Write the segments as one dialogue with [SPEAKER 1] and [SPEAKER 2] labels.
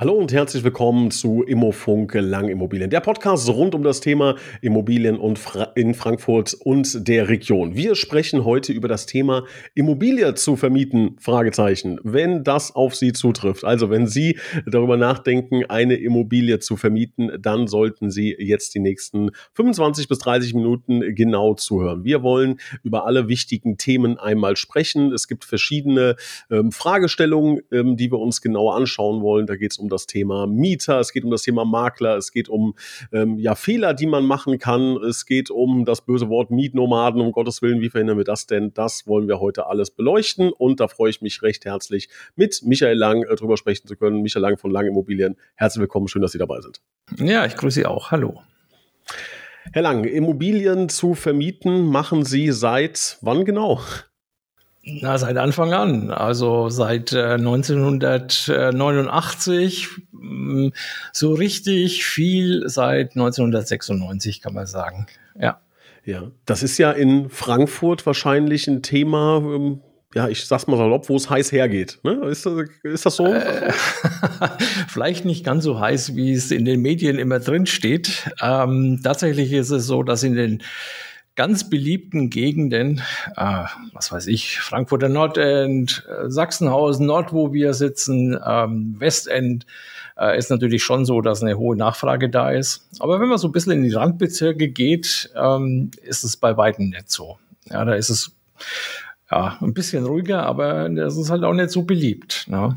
[SPEAKER 1] Hallo und herzlich willkommen zu Immofunk Langimmobilien, der Podcast rund um das Thema Immobilien und Fra in Frankfurt und der Region. Wir sprechen heute über das Thema Immobilie zu vermieten, Fragezeichen, wenn das auf Sie zutrifft. Also wenn Sie darüber nachdenken, eine Immobilie zu vermieten, dann sollten Sie jetzt die nächsten 25 bis 30 Minuten genau zuhören. Wir wollen über alle wichtigen Themen einmal sprechen. Es gibt verschiedene ähm, Fragestellungen, ähm, die wir uns genauer anschauen wollen. Da geht es um das Thema Mieter, es geht um das Thema Makler, es geht um ähm, ja, Fehler, die man machen kann, es geht um das böse Wort Mietnomaden, um Gottes Willen, wie verhindern wir das denn? Das wollen wir heute alles beleuchten und da freue ich mich recht herzlich, mit Michael Lang äh, drüber sprechen zu können. Michael Lang von Lang Immobilien. Herzlich willkommen, schön, dass Sie dabei sind.
[SPEAKER 2] Ja, ich grüße Sie auch. Hallo.
[SPEAKER 1] Herr Lang, Immobilien zu vermieten machen Sie seit wann genau?
[SPEAKER 2] Na, seit Anfang an, also seit äh, 1989, mh, mm, so richtig viel seit 1996, kann man sagen. Ja.
[SPEAKER 1] Ja, das ist ja in Frankfurt wahrscheinlich ein Thema, ähm, ja, ich sag's mal salopp, wo es heiß hergeht. Ne? Ist, das, ist das so? Äh,
[SPEAKER 2] vielleicht nicht ganz so heiß, wie es in den Medien immer drin steht. Ähm, tatsächlich ist es so, dass in den ganz beliebten Gegenden, äh, was weiß ich, Frankfurter Nordend, äh, Sachsenhausen, Nord, wo wir sitzen, ähm, Westend, äh, ist natürlich schon so, dass eine hohe Nachfrage da ist. Aber wenn man so ein bisschen in die Randbezirke geht, ähm, ist es bei weitem nicht so. Ja, da ist es ja ein bisschen ruhiger, aber das ist halt auch nicht so beliebt. Ne?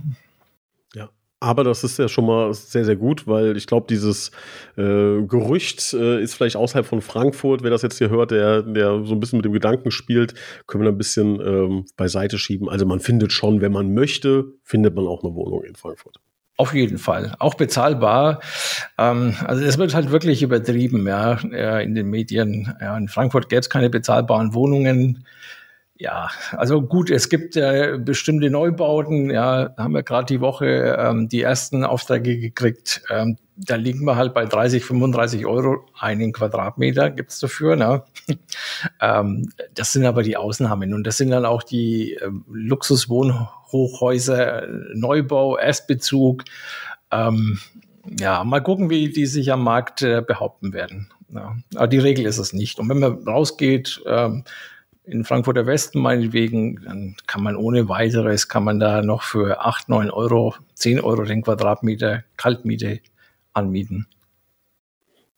[SPEAKER 1] Aber das ist ja schon mal sehr, sehr gut, weil ich glaube, dieses äh, Gerücht äh, ist vielleicht außerhalb von Frankfurt. Wer das jetzt hier hört, der, der so ein bisschen mit dem Gedanken spielt, können wir ein bisschen ähm, beiseite schieben. Also man findet schon, wenn man möchte, findet man auch eine Wohnung in Frankfurt.
[SPEAKER 2] Auf jeden Fall. Auch bezahlbar. Ähm, also es wird halt wirklich übertrieben, ja, in den Medien. Ja, in Frankfurt gäbe es keine bezahlbaren Wohnungen. Ja, also gut, es gibt äh, bestimmte Neubauten, ja, haben wir gerade die Woche ähm, die ersten Aufträge gekriegt. Ähm, da liegen wir halt bei 30, 35 Euro einen Quadratmeter gibt's dafür. Ne? ähm, das sind aber die Ausnahmen und das sind dann auch die äh, Luxuswohnhochhäuser, Neubau, Erstbezug. Ähm, ja, mal gucken, wie die sich am Markt äh, behaupten werden. Ja. Aber die Regel ist es nicht. Und wenn man rausgeht, ähm, in Frankfurter Westen meinetwegen, dann kann man ohne weiteres, kann man da noch für 8, 9 Euro, 10 Euro den Quadratmeter Kaltmiete anmieten.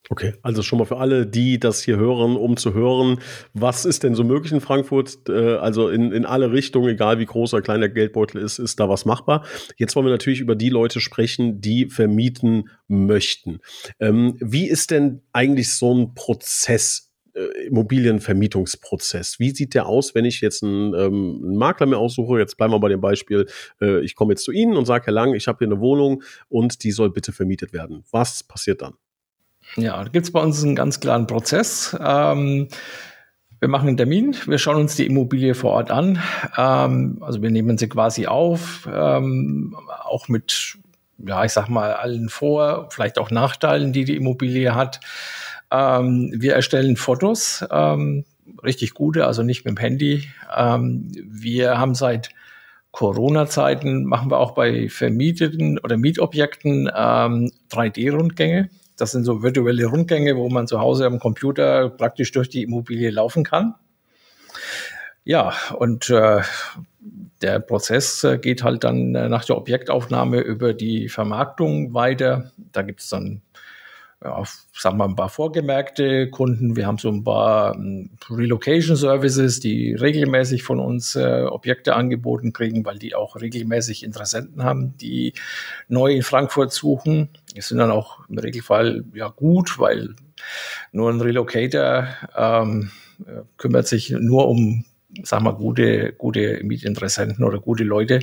[SPEAKER 1] Okay, also schon mal für alle, die das hier hören, um zu hören, was ist denn so möglich in Frankfurt? Äh, also in, in alle Richtungen, egal wie groß oder klein der Geldbeutel ist, ist da was machbar. Jetzt wollen wir natürlich über die Leute sprechen, die vermieten möchten. Ähm, wie ist denn eigentlich so ein Prozess äh, Immobilienvermietungsprozess. Wie sieht der aus, wenn ich jetzt einen, ähm, einen Makler mir aussuche? Jetzt bleiben wir bei dem Beispiel, äh, ich komme jetzt zu Ihnen und sage, Herr Lang, ich habe hier eine Wohnung und die soll bitte vermietet werden. Was passiert dann?
[SPEAKER 2] Ja, da gibt es bei uns einen ganz klaren Prozess. Ähm, wir machen einen Termin, wir schauen uns die Immobilie vor Ort an. Ähm, also wir nehmen sie quasi auf, ähm, auch mit, ja, ich sag mal, allen Vor-, vielleicht auch Nachteilen, die die Immobilie hat. Ähm, wir erstellen Fotos, ähm, richtig gute, also nicht mit dem Handy. Ähm, wir haben seit Corona-Zeiten, machen wir auch bei vermieteten oder Mietobjekten 3D-Rundgänge. Ähm, das sind so virtuelle Rundgänge, wo man zu Hause am Computer praktisch durch die Immobilie laufen kann. Ja, und äh, der Prozess äh, geht halt dann äh, nach der Objektaufnahme über die Vermarktung weiter. Da gibt es dann ja, sagen wir ein paar vorgemerkte Kunden. Wir haben so ein paar um, Relocation Services, die regelmäßig von uns äh, Objekte angeboten kriegen, weil die auch regelmäßig Interessenten haben, die neu in Frankfurt suchen. Die sind dann auch im Regelfall ja gut, weil nur ein Relocator ähm, äh, kümmert sich nur um sag mal, gute, gute Mietinteressenten oder gute Leute.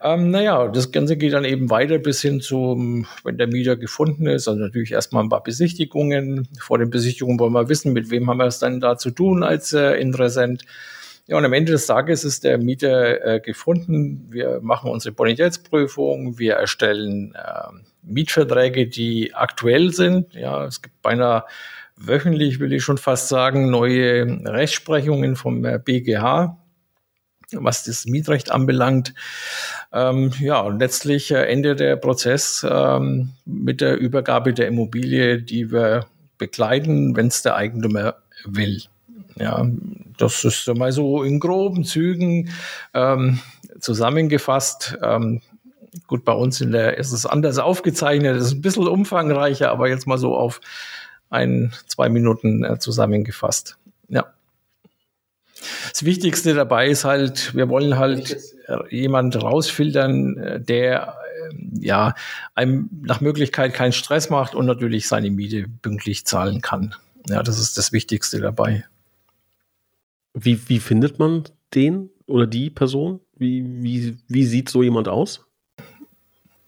[SPEAKER 2] Ähm, naja, das Ganze geht dann eben weiter bis hin zum, wenn der Mieter gefunden ist, also natürlich erstmal ein paar Besichtigungen. Vor den Besichtigungen wollen wir wissen, mit wem haben wir es dann da zu tun als äh, Interessent. Ja, und am Ende des Tages ist der Mieter äh, gefunden. Wir machen unsere Bonitätsprüfung, wir erstellen äh, Mietverträge, die aktuell sind. Ja, es gibt beinahe wöchentlich, will ich schon fast sagen, neue Rechtsprechungen vom BGH, was das Mietrecht anbelangt. Ähm, ja, und letztlich äh, endet der Prozess ähm, mit der Übergabe der Immobilie, die wir begleiten, wenn es der Eigentümer will. Ja, das ist mal so in groben Zügen ähm, zusammengefasst. Ähm, gut, bei uns in der ist es anders aufgezeichnet, es ist ein bisschen umfangreicher, aber jetzt mal so auf ein, zwei Minuten äh, zusammengefasst. Ja. Das Wichtigste dabei ist halt, wir wollen halt jemand rausfiltern, äh, der ähm, ja einem nach Möglichkeit keinen Stress macht und natürlich seine Miete pünktlich zahlen kann. Ja, das ist das Wichtigste dabei.
[SPEAKER 1] Wie, wie findet man den oder die Person? Wie, wie, wie sieht so jemand aus?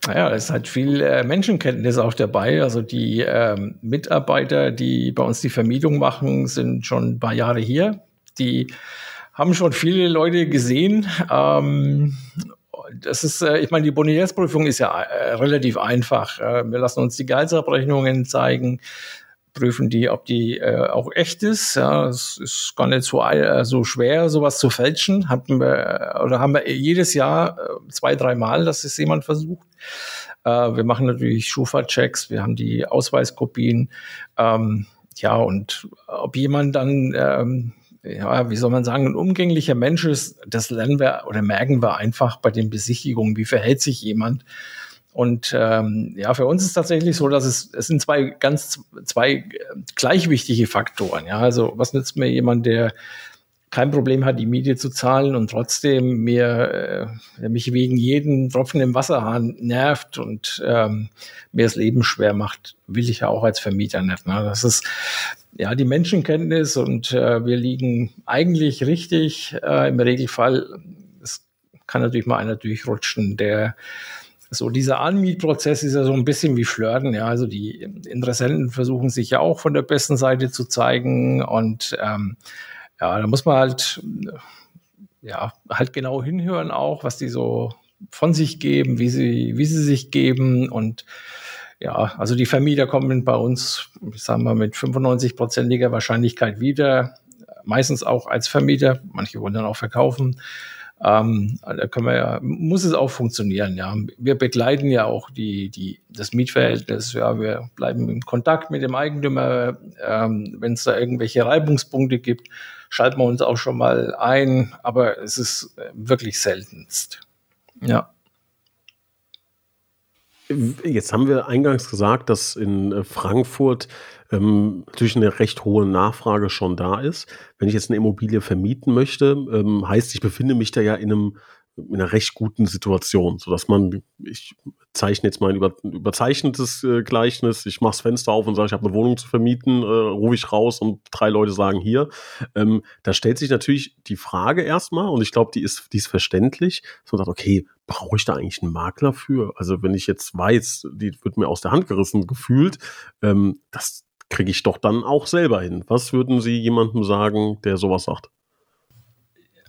[SPEAKER 2] Naja, es halt viel äh, Menschenkenntnis auch dabei. Also die ähm, Mitarbeiter, die bei uns die Vermietung machen, sind schon ein paar Jahre hier. Die haben schon viele Leute gesehen. Ähm, das ist, äh, ich meine, die Bonitätsprüfung ist ja äh, relativ einfach. Äh, wir lassen uns die Gehaltsabrechnungen zeigen prüfen die, ob die äh, auch echt ist. Ja, es ist gar nicht so, äh, so schwer, sowas zu fälschen. Hatten wir, oder haben wir jedes Jahr äh, zwei, dreimal, dass es jemand versucht. Äh, wir machen natürlich Schufa-Checks, wir haben die Ausweiskopien. Ähm, ja, und ob jemand dann, ähm, ja, wie soll man sagen, ein umgänglicher Mensch ist, das lernen wir oder merken wir einfach bei den Besichtigungen. Wie verhält sich jemand? Und ähm, ja, für uns ist tatsächlich so, dass es, es sind zwei ganz zwei äh, gleich wichtige Faktoren. Ja, also was nützt mir jemand, der kein Problem hat, die Miete zu zahlen und trotzdem mir äh, mich wegen jedem Tropfen im Wasserhahn nervt und ähm, mir das Leben schwer macht, will ich ja auch als Vermieter nicht. Ne? Das ist ja die Menschenkenntnis und äh, wir liegen eigentlich richtig äh, im Regelfall. Es kann natürlich mal einer durchrutschen, der so dieser Anmietprozess ist ja so ein bisschen wie Flirten. Ja, also die Interessenten versuchen sich ja auch von der besten Seite zu zeigen und ähm, ja, da muss man halt ja halt genau hinhören auch, was die so von sich geben, wie sie wie sie sich geben und ja, also die Vermieter kommen bei uns, ich sage mal, mit 95-prozentiger Wahrscheinlichkeit wieder, meistens auch als Vermieter. Manche wollen dann auch verkaufen. Ähm, da können wir ja, muss es auch funktionieren, ja. Wir begleiten ja auch die, die, das Mietverhältnis, ja, wir bleiben in Kontakt mit dem Eigentümer. Ähm, Wenn es da irgendwelche Reibungspunkte gibt, schalten wir uns auch schon mal ein, aber es ist äh, wirklich seltenst. Ja.
[SPEAKER 1] Jetzt haben wir eingangs gesagt, dass in äh, Frankfurt ähm, natürlich eine recht hohe Nachfrage schon da ist. Wenn ich jetzt eine Immobilie vermieten möchte, ähm, heißt, ich befinde mich da ja in einem in einer recht guten Situation, so dass man, ich zeichne jetzt mal ein über, überzeichnetes äh, Gleichnis, ich mache das Fenster auf und sage, ich habe eine Wohnung zu vermieten, äh, rufe ich raus und drei Leute sagen hier. Ähm, da stellt sich natürlich die Frage erstmal und ich glaube, die ist, die ist verständlich, dass man sagt, okay, brauche ich da eigentlich einen Makler für? Also wenn ich jetzt weiß, die wird mir aus der Hand gerissen gefühlt, ähm, das kriege ich doch dann auch selber hin. Was würden Sie jemandem sagen, der sowas sagt?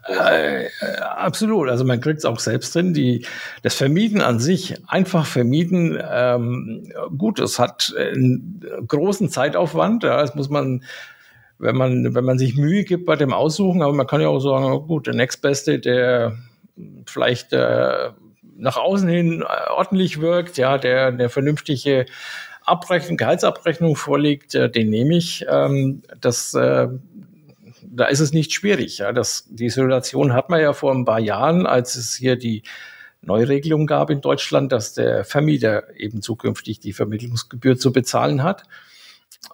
[SPEAKER 2] Äh, absolut. Also man kriegt es auch selbst drin. Die, das Vermieten an sich, einfach vermieten, ähm, gut, es hat einen großen Zeitaufwand. Ja, das muss man, wenn man, wenn man sich Mühe gibt bei dem Aussuchen, aber man kann ja auch sagen, gut, der Nächstbeste, der vielleicht äh, nach außen hin ordentlich wirkt, ja, der eine vernünftige Abrechnung, Gehaltsabrechnung vorliegt, äh, den nehme ich. Ähm, das äh, da ist es nicht schwierig. Ja. Das, die Situation hat man ja vor ein paar Jahren, als es hier die Neuregelung gab in Deutschland, dass der Vermieter eben zukünftig die Vermittlungsgebühr zu bezahlen hat.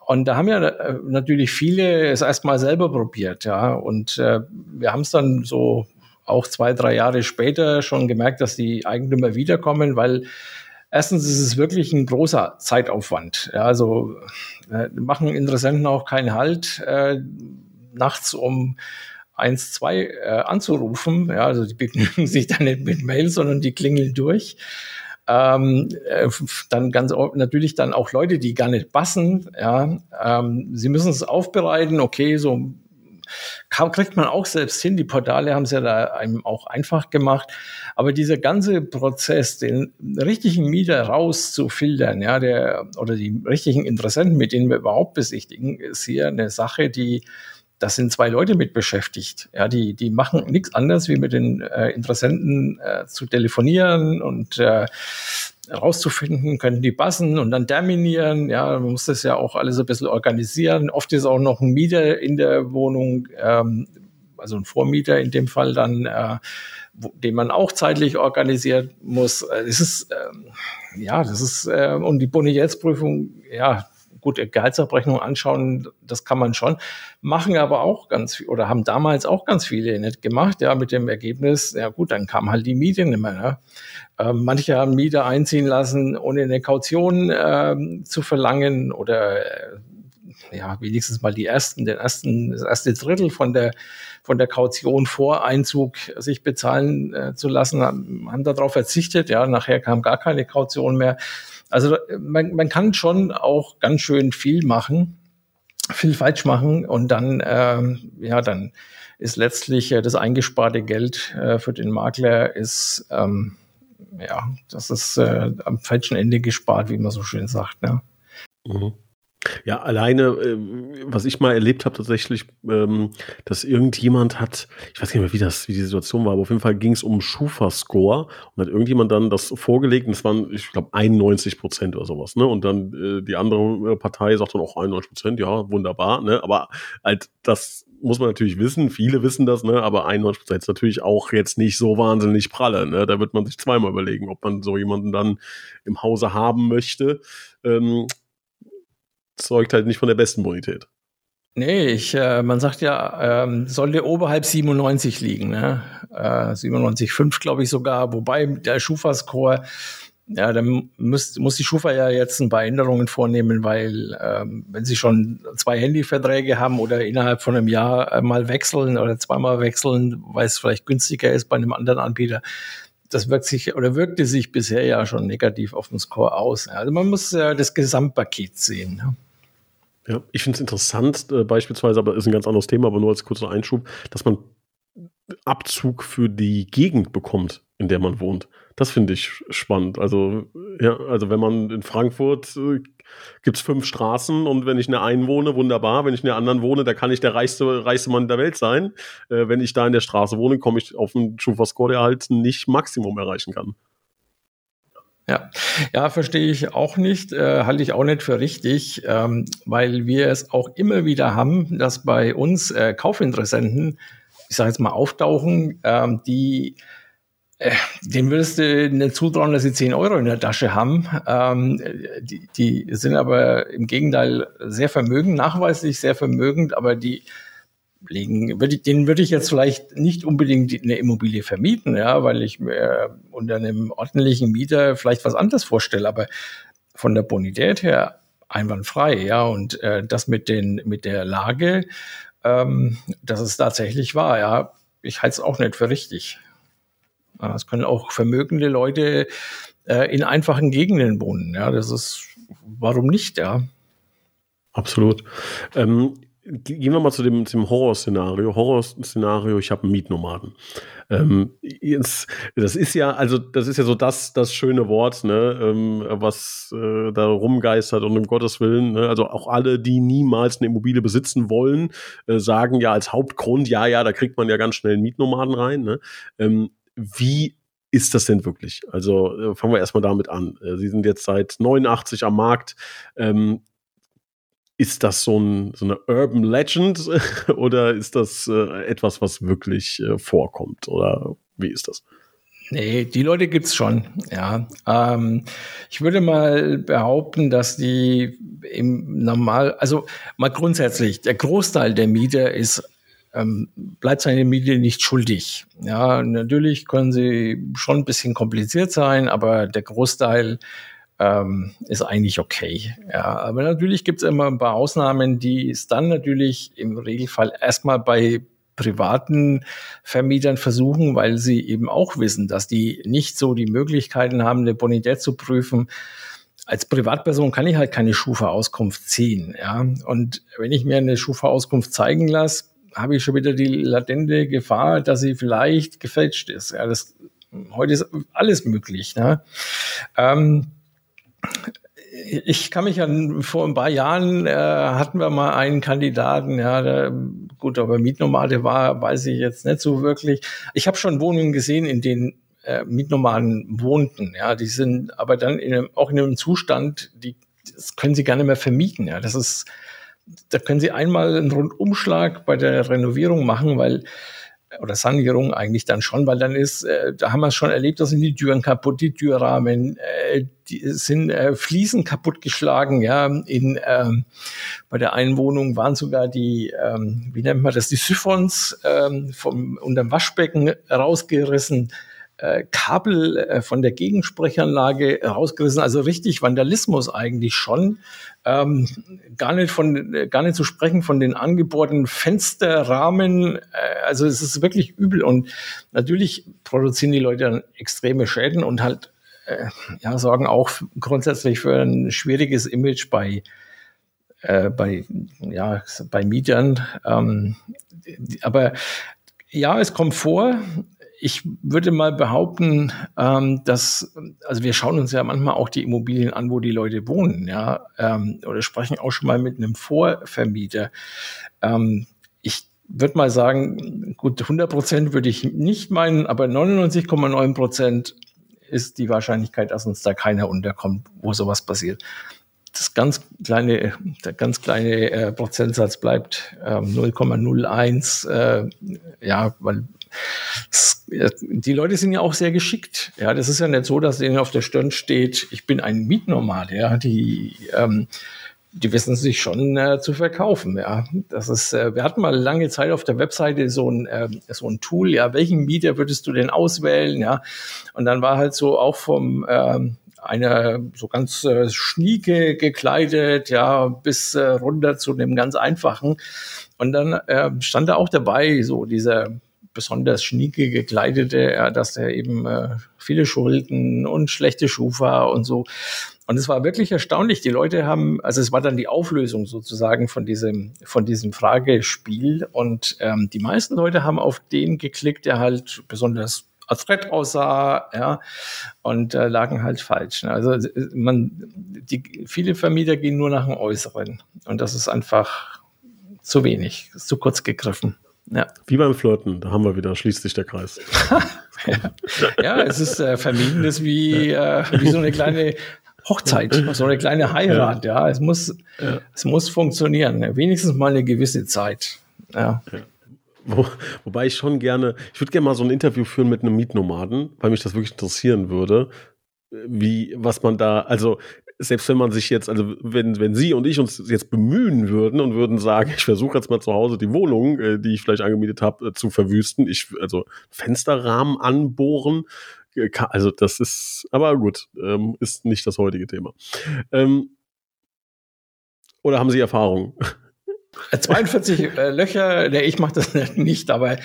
[SPEAKER 2] Und da haben ja äh, natürlich viele es erstmal selber probiert, ja. Und äh, wir haben es dann so auch zwei, drei Jahre später schon gemerkt, dass die Eigentümer wiederkommen, weil erstens ist es wirklich ein großer Zeitaufwand. Ja, also äh, machen Interessenten auch keinen Halt. Äh, nachts um eins, zwei äh, anzurufen. Ja, also die begnügen sich dann nicht mit Mails, sondern die klingeln durch. Ähm, äh, dann ganz natürlich dann auch Leute, die gar nicht passen. Ja, ähm, sie müssen es aufbereiten. Okay, so Kam, kriegt man auch selbst hin. Die Portale haben es ja da einem auch einfach gemacht. Aber dieser ganze Prozess, den richtigen Mieter rauszufiltern, ja, der, oder die richtigen Interessenten, mit denen wir überhaupt besichtigen, ist hier eine Sache, die, das sind zwei Leute mit beschäftigt. Ja, die, die machen nichts anderes, wie mit den äh, Interessenten äh, zu telefonieren und äh, rauszufinden, können die passen und dann terminieren. Ja, man muss das ja auch alles ein bisschen organisieren. Oft ist auch noch ein Mieter in der Wohnung, ähm, also ein Vormieter in dem Fall dann, äh, wo, den man auch zeitlich organisieren muss. Es ist, ähm, ja, das ist, äh, und die Bonitätsprüfung, ja, gut, Gehaltsabrechnung anschauen, das kann man schon, machen aber auch ganz viel oder haben damals auch ganz viele nicht gemacht, ja, mit dem Ergebnis, ja gut, dann kam halt die Miete nicht mehr. Ne? Ähm, manche haben Miete einziehen lassen, ohne eine Kaution ähm, zu verlangen oder äh, ja, wenigstens mal die ersten, den ersten, das erste Drittel von der, von der Kaution vor Einzug sich bezahlen äh, zu lassen, haben, haben darauf verzichtet. Ja, nachher kam gar keine Kaution mehr. Also man, man kann schon auch ganz schön viel machen, viel falsch machen und dann, ähm, ja, dann ist letztlich äh, das eingesparte Geld äh, für den Makler ist, ähm, ja, das ist äh, am falschen Ende gespart, wie man so schön sagt. Ne?
[SPEAKER 1] Mhm. Ja, alleine, äh, was ich mal erlebt habe tatsächlich, ähm, dass irgendjemand hat, ich weiß nicht mehr, wie das, wie die Situation war, aber auf jeden Fall ging es um Schufa-Score und hat irgendjemand dann das vorgelegt und es waren, ich glaube, 91 Prozent oder sowas, ne? Und dann äh, die andere Partei sagt dann auch 91 Prozent, ja, wunderbar, ne? Aber halt, das muss man natürlich wissen, viele wissen das, ne? Aber 91 Prozent ist natürlich auch jetzt nicht so wahnsinnig pralle, ne? Da wird man sich zweimal überlegen, ob man so jemanden dann im Hause haben möchte. Ähm, zeugt halt nicht von der besten Bonität.
[SPEAKER 2] Nee, ich, äh, man sagt ja, ähm, sollte oberhalb 97 liegen, ne? Äh, 97,5 glaube ich sogar, wobei der Schufa-Score, ja, dann muss, muss die Schufa ja jetzt ein paar Änderungen vornehmen, weil ähm, wenn sie schon zwei Handyverträge haben oder innerhalb von einem Jahr mal wechseln oder zweimal wechseln, weil es vielleicht günstiger ist bei einem anderen Anbieter, das wirkt sich oder wirkte sich bisher ja schon negativ auf den Score aus. Also man muss ja das Gesamtpaket sehen. Ne?
[SPEAKER 1] Ja, ich finde es interessant, äh, beispielsweise, aber ist ein ganz anderes Thema, aber nur als kurzer Einschub, dass man Abzug für die Gegend bekommt, in der man wohnt. Das finde ich spannend. Also, ja, also wenn man in Frankfurt äh, gibt es fünf Straßen und wenn ich in der einen wohne, wunderbar. Wenn ich in der anderen wohne, da kann ich der reichste, reichste Mann der Welt sein. Äh, wenn ich da in der Straße wohne, komme ich auf einen Schufa-Score, der halt nicht Maximum erreichen kann.
[SPEAKER 2] Ja, ja, verstehe ich auch nicht, äh, halte ich auch nicht für richtig, ähm, weil wir es auch immer wieder haben, dass bei uns äh, Kaufinteressenten, ich sage jetzt mal, auftauchen, ähm, die äh, dem würdest du nicht zutrauen, dass sie 10 Euro in der Tasche haben. Ähm, die, die sind aber im Gegenteil sehr vermögend, nachweislich sehr vermögend, aber die legen, denen würde ich jetzt vielleicht nicht unbedingt eine Immobilie vermieten, ja, weil ich mir unter einem ordentlichen Mieter vielleicht was anderes vorstelle, aber von der Bonität her einwandfrei, ja, und äh, das mit den mit der Lage, ähm, das ist tatsächlich wahr, ja. Ich halte es auch nicht für richtig. Es können auch vermögende Leute äh, in einfachen Gegenden wohnen. Ja, das ist, warum nicht, ja?
[SPEAKER 1] Absolut. Ähm, Gehen wir mal zu dem, dem Horrorszenario. Horrorszenario, ich habe einen Mietnomaden. Ähm, jetzt, das ist ja, also das ist ja so das, das schöne Wort, ne, ähm, was äh, da rumgeistert und um Gottes Willen, ne, also auch alle, die niemals eine Immobilie besitzen wollen, äh, sagen ja als Hauptgrund, ja, ja, da kriegt man ja ganz schnell einen Mietnomaden rein. Ne? Ähm, wie ist das denn wirklich? Also äh, fangen wir erstmal damit an. Äh, Sie sind jetzt seit 89 am Markt. Ähm, ist das so, ein, so eine Urban Legend oder ist das äh, etwas, was wirklich äh, vorkommt? Oder wie ist das?
[SPEAKER 2] Nee, die Leute gibt's schon, ja. Ähm, ich würde mal behaupten, dass die im Normal, also mal grundsätzlich, der Großteil der Mieter ist, ähm, bleibt seine Miete nicht schuldig. Ja, natürlich können sie schon ein bisschen kompliziert sein, aber der Großteil ähm, ist eigentlich okay. Ja, aber natürlich gibt es immer ein paar Ausnahmen, die es dann natürlich im Regelfall erstmal bei privaten Vermietern versuchen, weil sie eben auch wissen, dass die nicht so die Möglichkeiten haben, eine Bonität zu prüfen. Als Privatperson kann ich halt keine Schufa-Auskunft ziehen. Ja? Und wenn ich mir eine Schufa-Auskunft zeigen lasse, habe ich schon wieder die latente Gefahr, dass sie vielleicht gefälscht ist. Ja, das, heute ist alles möglich. Ne? Ähm, ich kann mich an vor ein paar Jahren äh, hatten wir mal einen Kandidaten, ja, der, gut, aber Mietnomade war, weiß ich jetzt nicht so wirklich. Ich habe schon Wohnungen gesehen, in denen äh, Mietnomaden wohnten, ja, die sind aber dann in einem, auch in einem Zustand, die das können sie gar nicht mehr vermieten, ja. Das ist, da können sie einmal einen Rundumschlag bei der Renovierung machen, weil oder Sanierung eigentlich dann schon, weil dann ist, äh, da haben wir es schon erlebt, da sind die Türen kaputt, die Türrahmen, äh, die sind äh, Fliesen kaputtgeschlagen, ja. In ähm, bei der Einwohnung waren sogar die, ähm, wie nennt man das, die Siphons ähm, vom unterm Waschbecken rausgerissen. Äh, Kabel äh, von der Gegensprechanlage rausgerissen, also richtig Vandalismus eigentlich schon. Ähm, gar nicht von, gar nicht zu sprechen von den angebohrten Fensterrahmen. Äh, also es ist wirklich übel und natürlich produzieren die Leute dann extreme Schäden und halt äh, ja sorgen auch grundsätzlich für ein schwieriges Image bei äh, bei ja bei Mietern. Ähm, aber ja, es kommt vor ich würde mal behaupten, ähm, dass, also wir schauen uns ja manchmal auch die Immobilien an, wo die Leute wohnen, ja, ähm, oder sprechen auch schon mal mit einem Vorvermieter. Ähm, ich würde mal sagen, gut, 100 Prozent würde ich nicht meinen, aber 99,9 Prozent ist die Wahrscheinlichkeit, dass uns da keiner unterkommt, wo sowas passiert. Das ganz kleine, der ganz kleine äh, Prozentsatz bleibt äh, 0,01, äh, ja, weil die Leute sind ja auch sehr geschickt. Ja, das ist ja nicht so, dass denen auf der Stirn steht, ich bin ein Mietnormal. Ja, die, ähm, die wissen sich schon äh, zu verkaufen. Ja, das ist, äh, wir hatten mal lange Zeit auf der Webseite so ein, äh, so ein Tool. Ja, welchen Mieter würdest du denn auswählen? Ja, und dann war halt so auch vom, ähm, einer so ganz äh, schnieke gekleidet, ja, bis äh, runter zu dem ganz einfachen. Und dann äh, stand da auch dabei, so dieser besonders schnieke gekleidete, ja, dass er eben äh, viele Schulden und schlechte Schufa und so. Und es war wirklich erstaunlich. Die Leute haben, also es war dann die Auflösung sozusagen von diesem, von diesem Fragespiel. Und ähm, die meisten Leute haben auf den geklickt, der halt besonders adrett aussah, ja, und äh, lagen halt falsch. Ne? Also man, die, viele Vermieter gehen nur nach dem Äußeren. Und das ist einfach zu wenig, zu kurz gegriffen.
[SPEAKER 1] Ja. Wie beim Flirten, da haben wir wieder, schließt sich der Kreis.
[SPEAKER 2] ja. es ist äh, vermieden, ist wie, äh, wie so eine kleine Hochzeit, so eine kleine Heirat, ja. ja. Es muss, ja. es muss funktionieren. Wenigstens mal eine gewisse Zeit. Ja. ja.
[SPEAKER 1] Wo, wobei ich schon gerne, ich würde gerne mal so ein Interview führen mit einem Mietnomaden, weil mich das wirklich interessieren würde, wie, was man da, also selbst wenn man sich jetzt, also wenn, wenn Sie und ich uns jetzt bemühen würden und würden sagen, ich versuche jetzt mal zu Hause die Wohnung, äh, die ich vielleicht angemietet habe, äh, zu verwüsten, ich, also Fensterrahmen anbohren, äh, also das ist, aber gut, ähm, ist nicht das heutige Thema. Ähm, oder haben Sie Erfahrung?
[SPEAKER 2] 42 äh, Löcher, nee, ich mache das nicht, aber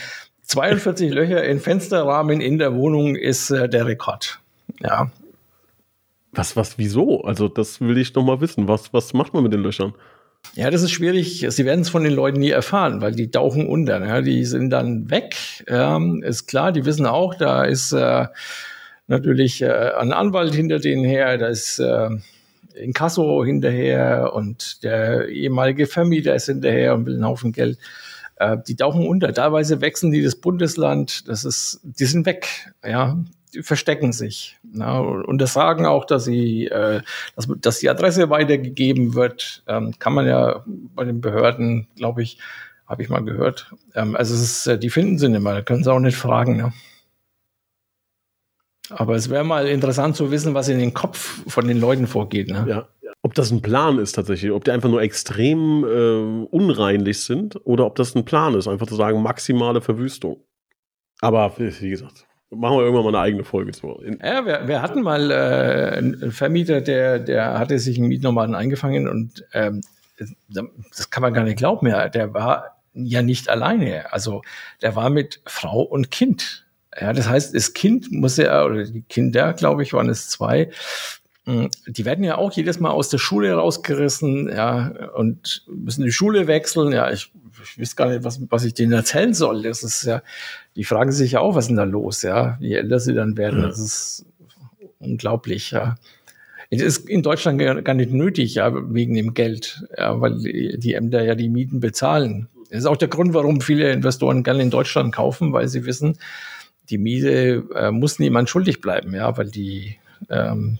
[SPEAKER 2] 42 Löcher in Fensterrahmen in der Wohnung ist äh, der Rekord. Ja,
[SPEAKER 1] was, was, wieso? Also, das will ich noch mal wissen. Was, was macht man mit den Löchern?
[SPEAKER 2] Ja, das ist schwierig. Sie werden es von den Leuten nie erfahren, weil die tauchen unter. Ja, die sind dann weg. Ja, ist klar, die wissen auch, da ist äh, natürlich äh, ein Anwalt hinter denen her, da ist äh, Inkasso hinterher und der ehemalige Vermieter ist hinterher und will einen Haufen Geld. Äh, die tauchen unter. Teilweise wechseln die das Bundesland. Das ist, die sind weg. Ja, verstecken sich. Na, und das sagen auch, dass sie, äh, dass, dass die Adresse weitergegeben wird, ähm, kann man ja bei den Behörden, glaube ich, habe ich mal gehört. Ähm, also ist, äh, die finden sie nicht da können sie auch nicht fragen. Ne? Aber es wäre mal interessant zu wissen, was in den Kopf von den Leuten vorgeht. Ne?
[SPEAKER 1] Ja. Ob das ein Plan ist tatsächlich, ob die einfach nur extrem äh, unreinlich sind oder ob das ein Plan ist, einfach zu sagen, maximale Verwüstung. Aber wie gesagt, Machen wir irgendwann mal eine eigene Folge zu.
[SPEAKER 2] Ja, wir, wir hatten mal äh, einen Vermieter, der, der hatte sich einen Mietnomaden eingefangen und ähm, das kann man gar nicht glauben mehr. Der war ja nicht alleine. Also der war mit Frau und Kind. Ja, das heißt, das Kind muss ja, oder die Kinder, glaube ich, waren es zwei, hm, die werden ja auch jedes Mal aus der Schule rausgerissen, ja, und müssen die Schule wechseln. Ja, ich, ich weiß gar nicht, was, was ich denen erzählen soll. Das ist ja, die fragen sich ja auch, was ist denn da los, ja, je älter sie dann werden. Das ist unglaublich, ja. Es ist in Deutschland gar nicht nötig, ja, wegen dem Geld, ja, weil die Ämter ja die Mieten bezahlen. Das ist auch der Grund, warum viele Investoren gerne in Deutschland kaufen, weil sie wissen, die Miete äh, muss niemand schuldig bleiben, ja, weil die ähm,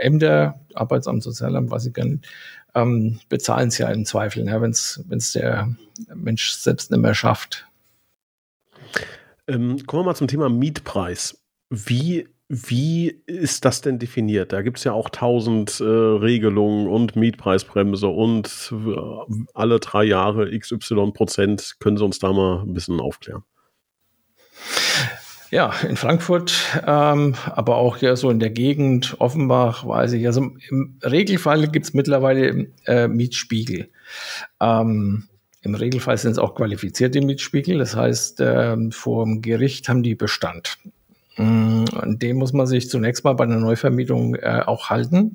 [SPEAKER 2] Ämter, Arbeitsamt, Sozialamt, was ich gerne, ähm, bezahlen es ja im Zweifel, ja, wenn es der Mensch selbst nicht mehr schafft.
[SPEAKER 1] Ähm, kommen wir mal zum Thema Mietpreis. Wie wie ist das denn definiert? Da gibt es ja auch tausend äh, Regelungen und Mietpreisbremse und äh, alle drei Jahre XY Prozent. Können Sie uns da mal ein bisschen aufklären?
[SPEAKER 2] Ja, in Frankfurt, ähm, aber auch ja so in der Gegend, Offenbach, weiß ich. Also im Regelfall gibt es mittlerweile äh, Mietspiegel. Ähm, Im Regelfall sind es auch qualifizierte Mietspiegel. Das heißt, ähm, vor dem Gericht haben die Bestand. Mm, dem muss man sich zunächst mal bei einer Neuvermietung äh, auch halten.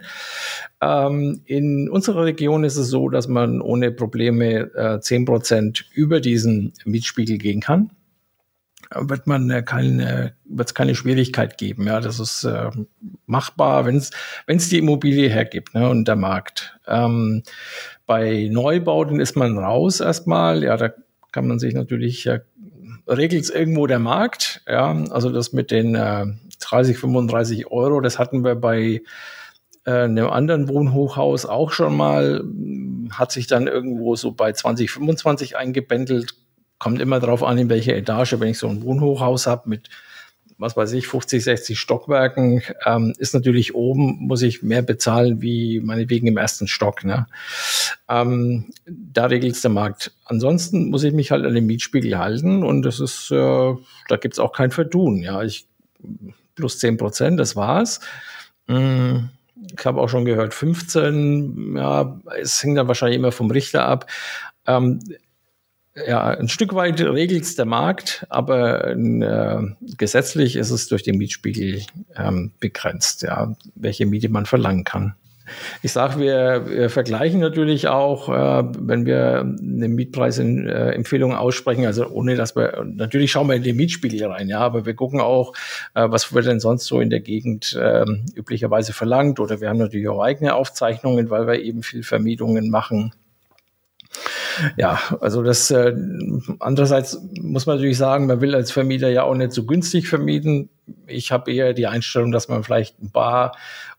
[SPEAKER 2] Ähm, in unserer Region ist es so, dass man ohne Probleme äh, 10 Prozent über diesen Mietspiegel gehen kann. Wird man äh, keine, wird es keine Schwierigkeit geben. Ja, das ist äh, machbar, wenn es wenn es die Immobilie hergibt ne, und der Markt. Ähm, bei Neubauten ist man raus erstmal. Ja, da kann man sich natürlich äh, regelt es irgendwo der Markt. Ja, also das mit den äh, 30, 35 Euro, das hatten wir bei äh, einem anderen Wohnhochhaus auch schon mal, hat sich dann irgendwo so bei 20, 25 eingebändelt. Kommt immer darauf an, in welcher Etage. Wenn ich so ein Wohnhochhaus habe mit was weiß ich, 50, 60 Stockwerken, ähm, ist natürlich oben, muss ich mehr bezahlen wie meinetwegen im ersten Stock. Ne? Ähm, da regelt der Markt. Ansonsten muss ich mich halt an den Mietspiegel halten und das ist, äh, da gibt's auch kein Verdun. Ja, ich plus 10 Prozent, das war's. Mm, ich habe auch schon gehört, 15, ja, es hängt dann wahrscheinlich immer vom Richter ab. Ähm, ja, ein Stück weit regelt es der Markt, aber äh, gesetzlich ist es durch den Mietspiegel ähm, begrenzt, ja, welche Miete man verlangen kann. Ich sage, wir, wir vergleichen natürlich auch, äh, wenn wir eine Mietpreisempfehlung aussprechen, also ohne dass wir, natürlich schauen wir in den Mietspiegel rein, ja, aber wir gucken auch, äh, was wird denn sonst so in der Gegend äh, üblicherweise verlangt oder wir haben natürlich auch eigene Aufzeichnungen, weil wir eben viel Vermietungen machen ja, also das äh, andererseits muss man natürlich sagen, man will als Vermieter ja auch nicht so günstig vermieten. Ich habe eher die Einstellung, dass man vielleicht ein paar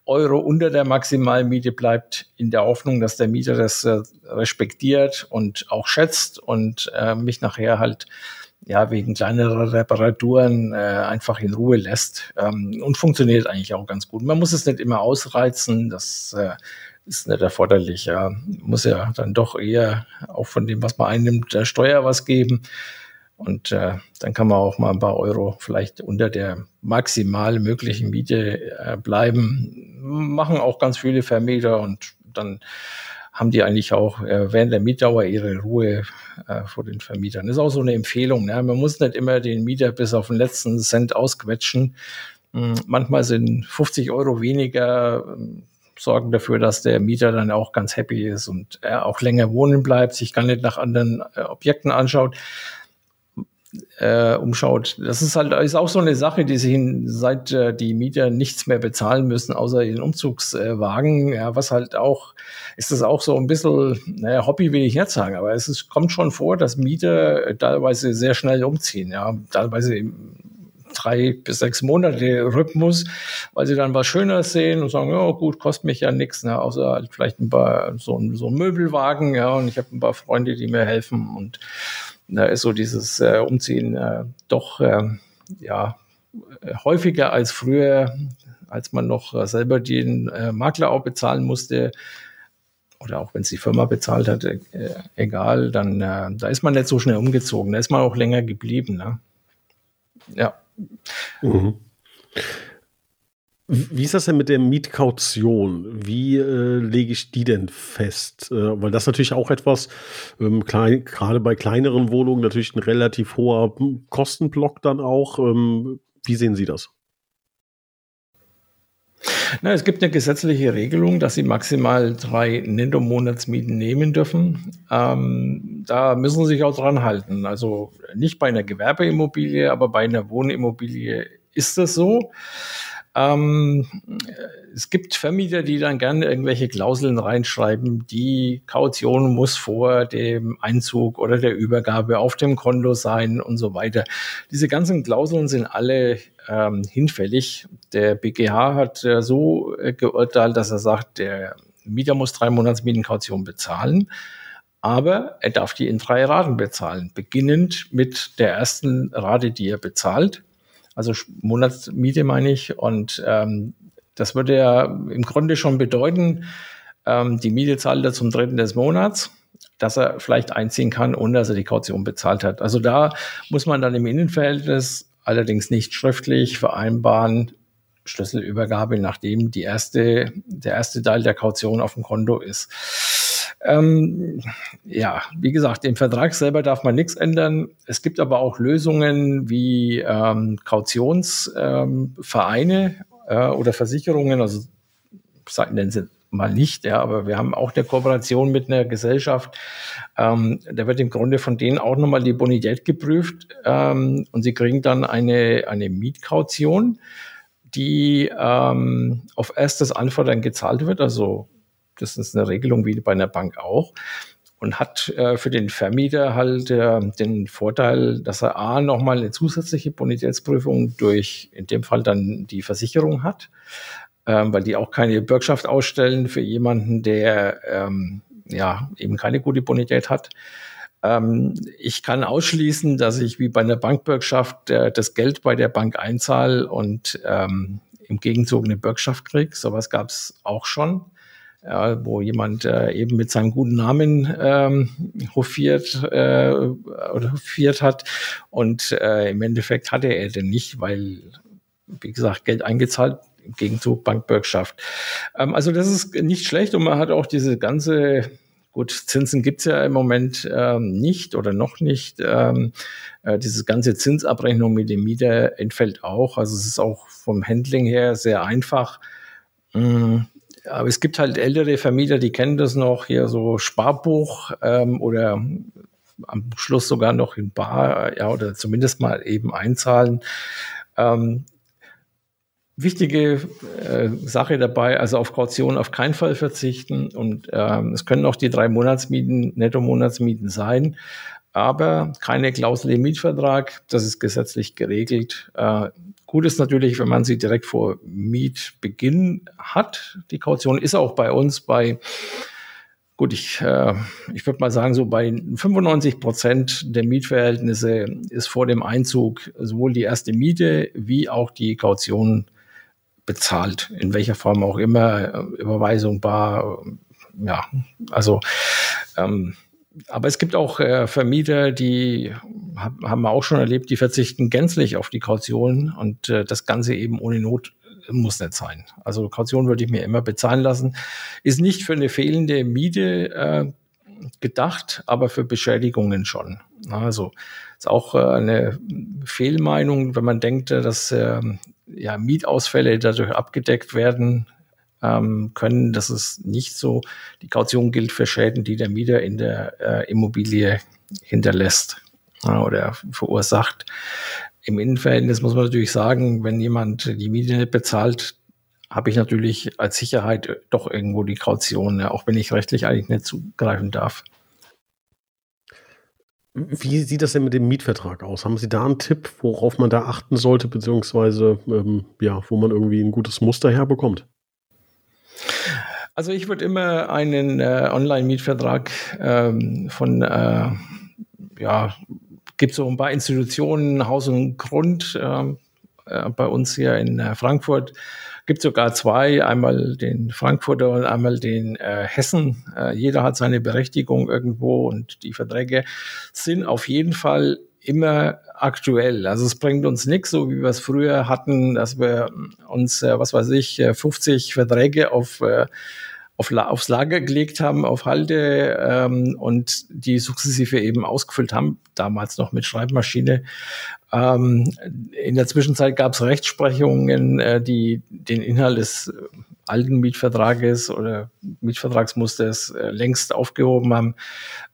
[SPEAKER 2] Euro unter der Maximalmiete bleibt, in der Hoffnung, dass der Mieter das äh, respektiert und auch schätzt und äh, mich nachher halt ja wegen kleinerer Reparaturen äh, einfach in Ruhe lässt ähm, und funktioniert eigentlich auch ganz gut. Man muss es nicht immer ausreizen, das äh, ist nicht erforderlich. Ja. Muss ja dann doch eher auch von dem, was man einnimmt, der Steuer was geben. Und äh, dann kann man auch mal ein paar Euro vielleicht unter der maximal möglichen Miete äh, bleiben. Machen auch ganz viele Vermieter und dann haben die eigentlich auch äh, während der Mietdauer ihre Ruhe äh, vor den Vermietern. Ist auch so eine Empfehlung. Ne? Man muss nicht immer den Mieter bis auf den letzten Cent ausquetschen. Hm, manchmal sind 50 Euro weniger ähm, sorgen dafür, dass der Mieter dann auch ganz happy ist und er auch länger wohnen bleibt, sich gar nicht nach anderen äh, Objekten anschaut, äh, umschaut. Das ist halt ist auch so eine Sache, die sich seit äh, die Mieter nichts mehr bezahlen müssen, außer ihren Umzugswagen. ja, was halt auch ist das auch so ein bisschen, naja, Hobby will ich nicht sagen, aber es ist, kommt schon vor, dass Mieter teilweise sehr schnell umziehen, ja, teilweise drei bis sechs Monate Rhythmus, weil sie dann was Schöneres sehen und sagen, ja gut, kostet mich ja nichts, ne, außer halt vielleicht ein paar so, so ein Möbelwagen, ja, und ich habe ein paar Freunde, die mir helfen und da ist so dieses äh, Umziehen äh, doch äh, ja häufiger als früher, als man noch äh, selber den äh, Makler auch bezahlen musste oder auch wenn es die Firma bezahlt hat, äh, egal, dann da ist man nicht so schnell umgezogen, da ist man auch länger geblieben. Ne? Ja.
[SPEAKER 1] Mhm. Wie ist das denn mit der Mietkaution? Wie äh, lege ich die denn fest? Äh, weil das natürlich auch etwas, ähm, klein, gerade bei kleineren Wohnungen natürlich ein relativ hoher Kostenblock dann auch. Ähm, wie sehen Sie das?
[SPEAKER 2] Na, es gibt eine gesetzliche Regelung, dass Sie maximal drei Netto-Monatsmieten nehmen dürfen. Ähm, da müssen Sie sich auch dran halten. Also nicht bei einer Gewerbeimmobilie, aber bei einer Wohnimmobilie ist das so. Ähm, es gibt Vermieter, die dann gerne irgendwelche Klauseln reinschreiben, die Kaution muss vor dem Einzug oder der Übergabe auf dem Konto sein und so weiter. Diese ganzen Klauseln sind alle ähm, hinfällig. Der BGH hat äh, so äh, geurteilt, dass er sagt, der Mieter muss drei Monatsmietenkaution bezahlen aber er darf die in drei Raten bezahlen, beginnend mit der ersten Rate, die er bezahlt also Monatsmiete meine ich. Und ähm, das würde ja im Grunde schon bedeuten, ähm, die Miete zahlt er zum dritten des Monats, dass er vielleicht einziehen kann, ohne dass er die Kaution bezahlt hat. Also da muss man dann im Innenverhältnis allerdings nicht schriftlich vereinbaren, Schlüsselübergabe, nachdem die erste, der erste Teil der Kaution auf dem Konto ist. Ähm, ja, wie gesagt, im Vertrag selber darf man nichts ändern. Es gibt aber auch Lösungen wie ähm, Kautionsvereine ähm, äh, oder Versicherungen, also nennen sie mal nicht, ja, aber wir haben auch eine Kooperation mit einer Gesellschaft. Ähm, da wird im Grunde von denen auch nochmal die Bonität geprüft ähm, und sie kriegen dann eine, eine Mietkaution, die ähm, auf erstes Anfordern gezahlt wird, also das ist eine Regelung wie bei einer Bank auch. Und hat äh, für den Vermieter halt äh, den Vorteil, dass er A nochmal eine zusätzliche Bonitätsprüfung durch in dem Fall dann die Versicherung hat, ähm, weil die auch keine Bürgschaft ausstellen für jemanden, der ähm, ja eben keine gute Bonität hat. Ähm, ich kann ausschließen, dass ich wie bei einer Bankbürgschaft äh, das Geld bei der Bank einzahle und ähm, im Gegenzug eine Bürgschaft kriege. Sowas gab es auch schon ja, wo jemand äh, eben mit seinem guten Namen ähm, hofiert äh, oder hofiert hat und äh, im Endeffekt hatte er den nicht, weil wie gesagt Geld eingezahlt im Gegenzug Bankbürgschaft. Ähm, also das ist nicht schlecht und man hat auch diese ganze Gut, Zinsen gibt's ja im Moment ähm, nicht oder noch nicht. Ähm, äh, diese ganze Zinsabrechnung mit dem Mieter entfällt auch. Also es ist auch vom Handling her sehr einfach. Mm, aber es gibt halt ältere Vermieter, die kennen das noch, hier so Sparbuch ähm, oder am Schluss sogar noch in Bar, ja, oder zumindest mal eben einzahlen. Ähm, wichtige äh, Sache dabei, also auf Kaution auf keinen Fall verzichten und ähm, es können auch die drei Monatsmieten, Netto-Monatsmieten sein, aber keine Klausel im Mietvertrag, das ist gesetzlich geregelt. Äh, Gut ist natürlich, wenn man sie direkt vor Mietbeginn hat. Die Kaution ist auch bei uns bei, gut, ich, äh, ich würde mal sagen, so bei 95 Prozent der Mietverhältnisse ist vor dem Einzug sowohl die erste Miete wie auch die Kaution bezahlt, in welcher Form auch immer, Überweisung, Bar, ja, also ähm, aber es gibt auch äh, Vermieter, die hab, haben wir auch schon erlebt, die verzichten gänzlich auf die Kaution und äh, das Ganze eben ohne Not muss nicht sein. Also Kaution würde ich mir immer bezahlen lassen. Ist nicht für eine fehlende Miete äh, gedacht, aber für Beschädigungen schon. Also ist auch äh, eine Fehlmeinung, wenn man denkt, dass äh, ja, Mietausfälle dadurch abgedeckt werden ähm, können. Das ist nicht so. Die Kaution gilt für Schäden, die der Mieter in der äh, Immobilie hinterlässt ja, oder verursacht. Im Innenverhältnis muss man natürlich sagen, wenn jemand die Miete nicht bezahlt, habe ich natürlich als Sicherheit doch irgendwo die Kaution, ja, auch wenn ich rechtlich eigentlich nicht zugreifen darf.
[SPEAKER 1] Wie sieht das denn mit dem Mietvertrag aus? Haben Sie da einen Tipp, worauf man da achten sollte, beziehungsweise ähm, ja, wo man irgendwie ein gutes Muster herbekommt?
[SPEAKER 2] Also ich würde immer einen äh, Online-Mietvertrag ähm, von, äh, ja, gibt so ein paar Institutionen, Haus und Grund ähm, äh, bei uns hier in äh, Frankfurt. Gibt sogar zwei, einmal den Frankfurter und einmal den äh, Hessen. Äh, jeder hat seine Berechtigung irgendwo und die Verträge sind auf jeden Fall immer aktuell. Also es bringt uns nichts, so wie wir es früher hatten, dass wir uns, äh, was weiß ich, 50 äh, Verträge auf, äh, auf, aufs Lager gelegt haben, auf Halde ähm, und die sukzessive eben ausgefüllt haben, damals noch mit Schreibmaschine. Ähm, in der Zwischenzeit gab es Rechtsprechungen, äh, die den Inhalt des alten Mietvertrages oder Mietvertragsmusters äh, längst aufgehoben haben.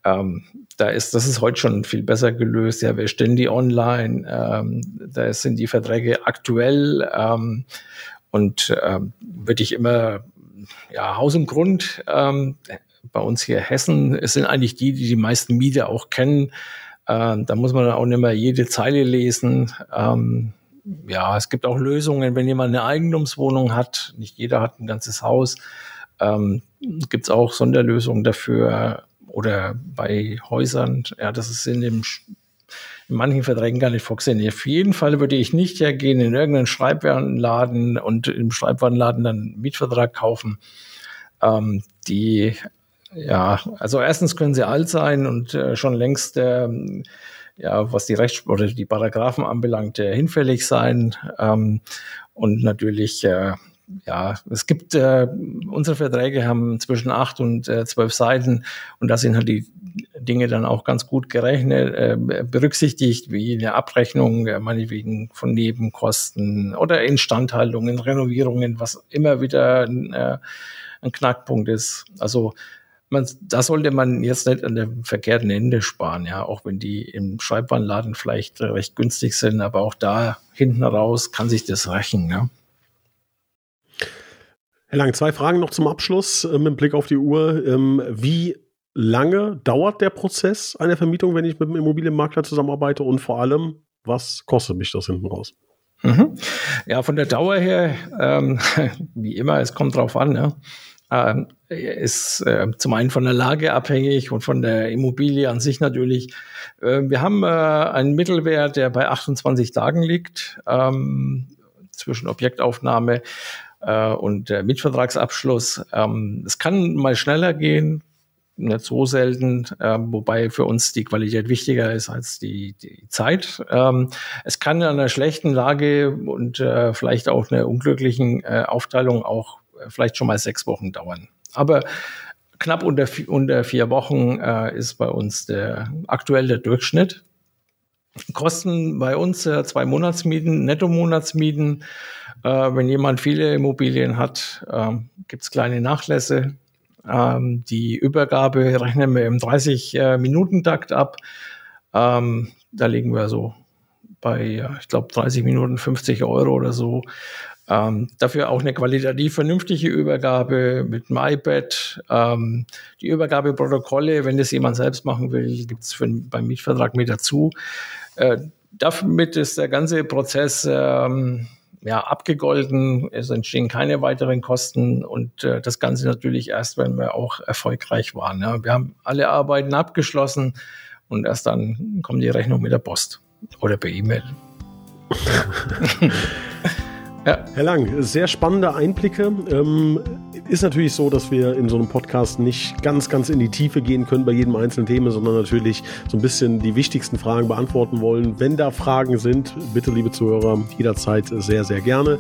[SPEAKER 2] Ähm, da ist, das ist heute schon viel besser gelöst. Ja, wir stellen die online, ähm, da sind die Verträge aktuell ähm, und ähm, würde ich immer, ja, Haus und Grund, ähm, bei uns hier Hessen, es sind eigentlich die, die die meisten Mieter auch kennen. Ähm, da muss man auch nicht mehr jede Zeile lesen. Ähm, ja, es gibt auch Lösungen, wenn jemand eine Eigentumswohnung hat, nicht jeder hat ein ganzes Haus, ähm, gibt es auch Sonderlösungen dafür oder bei Häusern, ja, das ist in dem in manchen Verträgen gar nicht vorgesehen. Auf jeden Fall würde ich nicht hergehen in irgendeinen Schreibwarenladen und im Schreibwarenladen dann einen Mietvertrag kaufen. Ähm, die, ja, also erstens können sie alt sein und äh, schon längst ähm, ja, was die Rechts- oder die Paragraphen anbelangt, äh, hinfällig sein. Ähm, und natürlich, äh, ja, es gibt, äh, unsere Verträge haben zwischen acht und äh, zwölf Seiten und da sind halt die Dinge dann auch ganz gut gerechnet, äh, berücksichtigt, wie eine Abrechnung, äh, meinetwegen von Nebenkosten oder Instandhaltungen, Renovierungen, was immer wieder äh, ein Knackpunkt ist. Also man, da sollte man jetzt nicht an dem verkehrten Ende sparen, ja, auch wenn die im Schreibwarenladen vielleicht recht günstig sind, aber auch da hinten raus kann sich das rächen, ja.
[SPEAKER 1] Herr Lang, zwei Fragen noch zum Abschluss äh, mit Blick auf die Uhr. Ähm, wie lange dauert der Prozess einer Vermietung, wenn ich mit einem Immobilienmakler zusammenarbeite und vor allem, was kostet mich das hinten raus?
[SPEAKER 2] Mhm. Ja, von der Dauer her, ähm, wie immer, es kommt drauf an. Ja äh, ist äh, zum einen von der Lage abhängig und von der Immobilie an sich natürlich. Äh, wir haben äh, einen Mittelwert, der bei 28 Tagen liegt ähm, zwischen Objektaufnahme äh, und Mietvertragsabschluss. Ähm, es kann mal schneller gehen, nicht so selten, wobei für uns die Qualität wichtiger ist als die, die Zeit. Ähm, es kann in einer schlechten Lage und äh, vielleicht auch einer unglücklichen Aufteilung auch vielleicht schon mal sechs Wochen dauern. Aber knapp unter, unter vier Wochen äh, ist bei uns der aktuelle Durchschnitt. Kosten bei uns äh, zwei Monatsmieten, Netto-Monatsmieten. Äh, wenn jemand viele Immobilien hat, äh, gibt es kleine Nachlässe. Ähm, die Übergabe rechnen wir im 30-Minuten-Takt äh, ab. Ähm, da liegen wir so bei, ich glaube, 30 Minuten 50 Euro oder so. Ähm, dafür auch eine qualitativ vernünftige Übergabe mit iPad. Ähm, die Übergabeprotokolle, wenn das jemand selbst machen will, gibt es beim Mietvertrag mit dazu. Äh, damit ist der ganze Prozess ähm, ja, abgegolten. Es entstehen keine weiteren Kosten und äh, das Ganze natürlich erst, wenn wir auch erfolgreich waren. Ja. Wir haben alle Arbeiten abgeschlossen und erst dann kommt die Rechnung mit der Post oder per E-Mail.
[SPEAKER 1] Ja. Herr Lang, sehr spannende Einblicke. Ähm, ist natürlich so, dass wir in so einem Podcast nicht ganz, ganz in die Tiefe gehen können bei jedem einzelnen Thema, sondern natürlich so ein bisschen die wichtigsten Fragen beantworten wollen. Wenn da Fragen sind, bitte, liebe Zuhörer, jederzeit sehr, sehr gerne.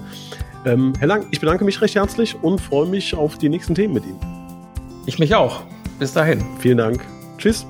[SPEAKER 1] Ähm, Herr Lang, ich bedanke mich recht herzlich und freue mich auf die nächsten Themen mit Ihnen.
[SPEAKER 2] Ich mich auch. Bis dahin.
[SPEAKER 1] Vielen Dank. Tschüss.